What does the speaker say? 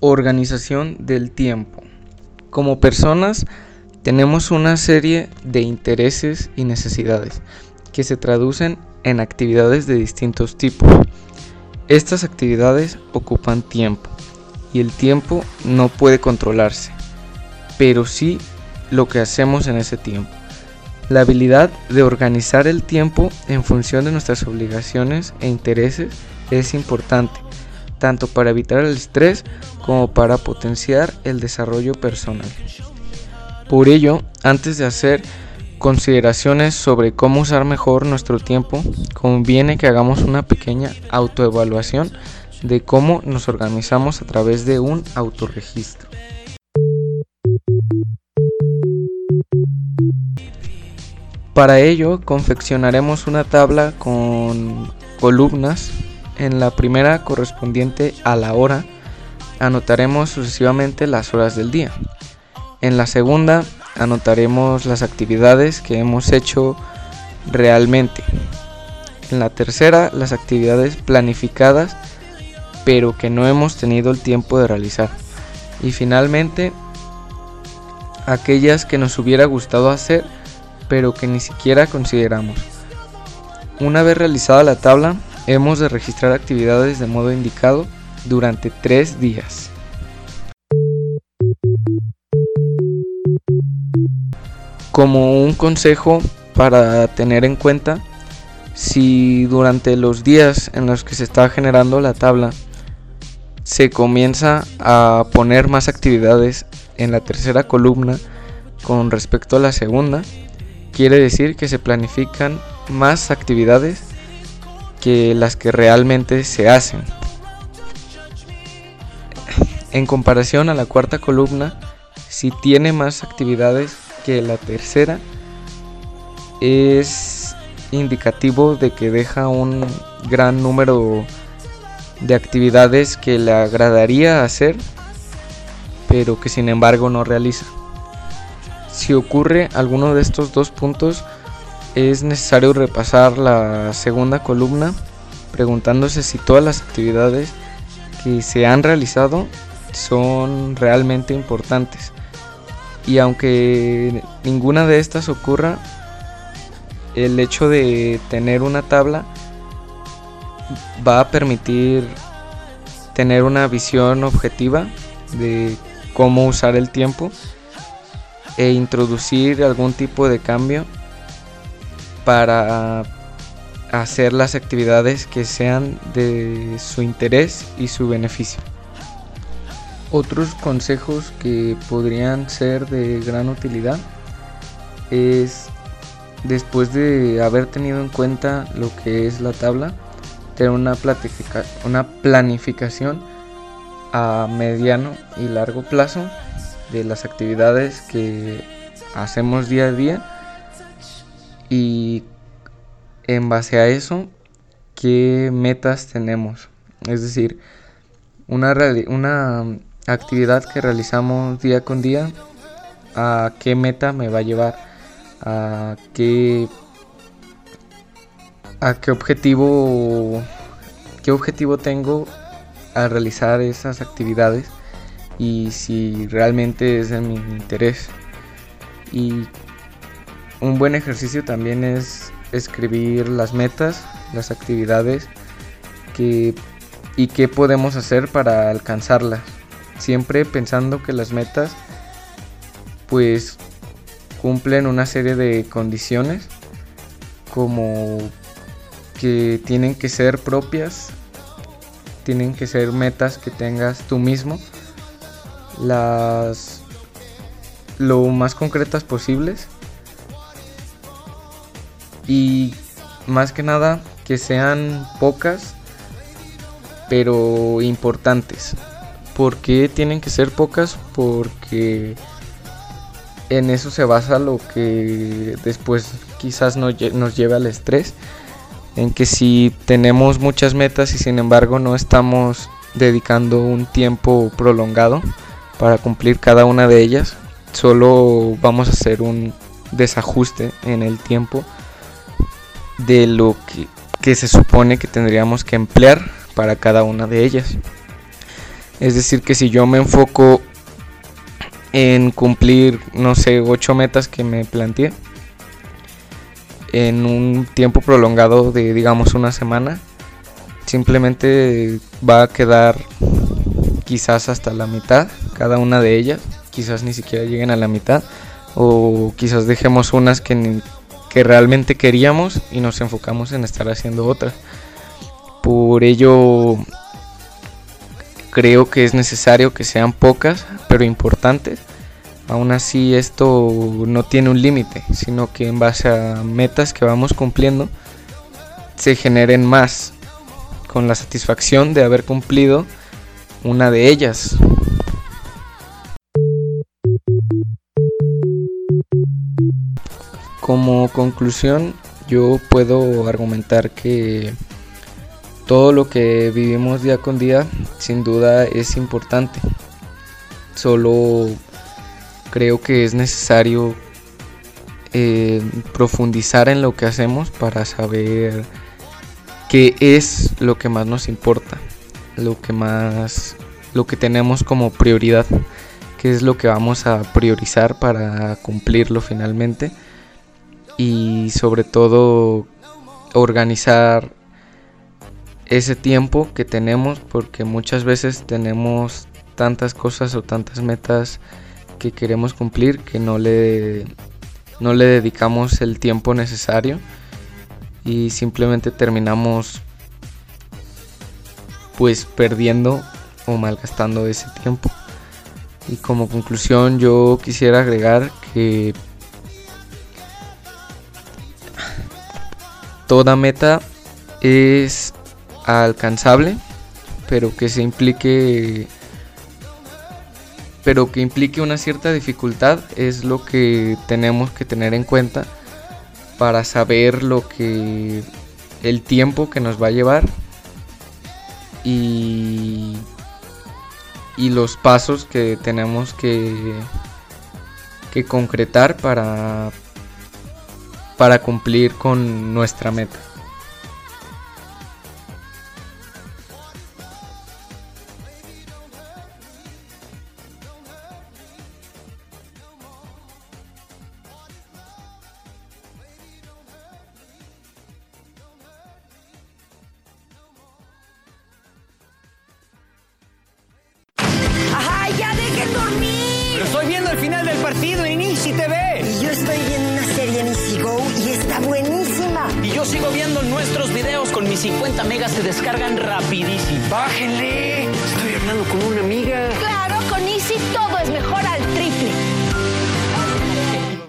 Organización del tiempo. Como personas tenemos una serie de intereses y necesidades que se traducen en actividades de distintos tipos. Estas actividades ocupan tiempo y el tiempo no puede controlarse, pero sí lo que hacemos en ese tiempo. La habilidad de organizar el tiempo en función de nuestras obligaciones e intereses es importante, tanto para evitar el estrés como para potenciar el desarrollo personal. Por ello, antes de hacer consideraciones sobre cómo usar mejor nuestro tiempo, conviene que hagamos una pequeña autoevaluación de cómo nos organizamos a través de un autorregistro. Para ello, confeccionaremos una tabla con columnas. En la primera correspondiente a la hora, anotaremos sucesivamente las horas del día. En la segunda, anotaremos las actividades que hemos hecho realmente. En la tercera, las actividades planificadas pero que no hemos tenido el tiempo de realizar. Y finalmente, aquellas que nos hubiera gustado hacer pero que ni siquiera consideramos. Una vez realizada la tabla, hemos de registrar actividades de modo indicado durante tres días. Como un consejo para tener en cuenta, si durante los días en los que se está generando la tabla se comienza a poner más actividades en la tercera columna con respecto a la segunda, quiere decir que se planifican más actividades que las que realmente se hacen. En comparación a la cuarta columna, si tiene más actividades que la tercera es indicativo de que deja un gran número de actividades que le agradaría hacer pero que sin embargo no realiza. Si ocurre alguno de estos dos puntos es necesario repasar la segunda columna preguntándose si todas las actividades que se han realizado son realmente importantes. Y aunque ninguna de estas ocurra, el hecho de tener una tabla va a permitir tener una visión objetiva de cómo usar el tiempo e introducir algún tipo de cambio para hacer las actividades que sean de su interés y su beneficio. Otros consejos que podrían ser de gran utilidad es después de haber tenido en cuenta lo que es la tabla, tener una, una planificación a mediano y largo plazo de las actividades que hacemos día a día. Y en base a eso qué metas tenemos es decir una, una actividad que realizamos día con día, a qué meta me va a llevar, a qué, a qué objetivo, qué objetivo tengo al realizar esas actividades y si realmente es de mi interés. Y un buen ejercicio también es escribir las metas, las actividades que, y qué podemos hacer para alcanzarlas siempre pensando que las metas pues cumplen una serie de condiciones como que tienen que ser propias, tienen que ser metas que tengas tú mismo, las lo más concretas posibles y más que nada que sean pocas pero importantes. ¿Por qué tienen que ser pocas? Porque en eso se basa lo que después quizás nos, lleve al estrés. En que si tenemos muchas metas y sin embargo no estamos dedicando un tiempo prolongado para cumplir cada una de ellas, solo vamos a hacer un desajuste en el tiempo de lo que, se supone que tendríamos que emplear para cada una de ellas. Es decir, que si yo me enfoco en cumplir, no sé, ocho metas que me planteé en un tiempo prolongado de, digamos, una semana, simplemente va a quedar quizás hasta la mitad, cada una de ellas, quizás ni siquiera lleguen a la mitad, o quizás dejemos unas que, que realmente queríamos y nos enfocamos en estar haciendo otras. Por ello, creo que es necesario que sean pocas, pero importantes. Aún así esto no tiene un límite, sino que en base a metas que vamos cumpliendo se generen más con la satisfacción de haber cumplido una de ellas. Como conclusión, yo puedo argumentar que todo lo que vivimos día con día sin duda es importante. Solo creo que es necesario eh, profundizar en lo que hacemos para saber qué es lo que más nos importa, lo que más, lo que tenemos como prioridad, qué es lo que vamos a priorizar para cumplirlo finalmente. Y sobre todo organizar ese tiempo que tenemos porque muchas veces tenemos tantas cosas o tantas metas que queremos cumplir que no le no le dedicamos el tiempo necesario y simplemente terminamos pues perdiendo o malgastando ese tiempo. Y como conclusión yo quisiera agregar que toda meta es alcanzable, pero que se implique pero que implique una cierta dificultad es lo que tenemos que tener en cuenta para saber lo que el tiempo que nos va a llevar y, los pasos que tenemos que, que concretar para, para cumplir con nuestra meta. Yo sigo viendo nuestros videos con mis 50 megas, se descargan rapidísimo. ¡Bájenle! Estoy hablando con una amiga. Claro, con Easy todo es mejor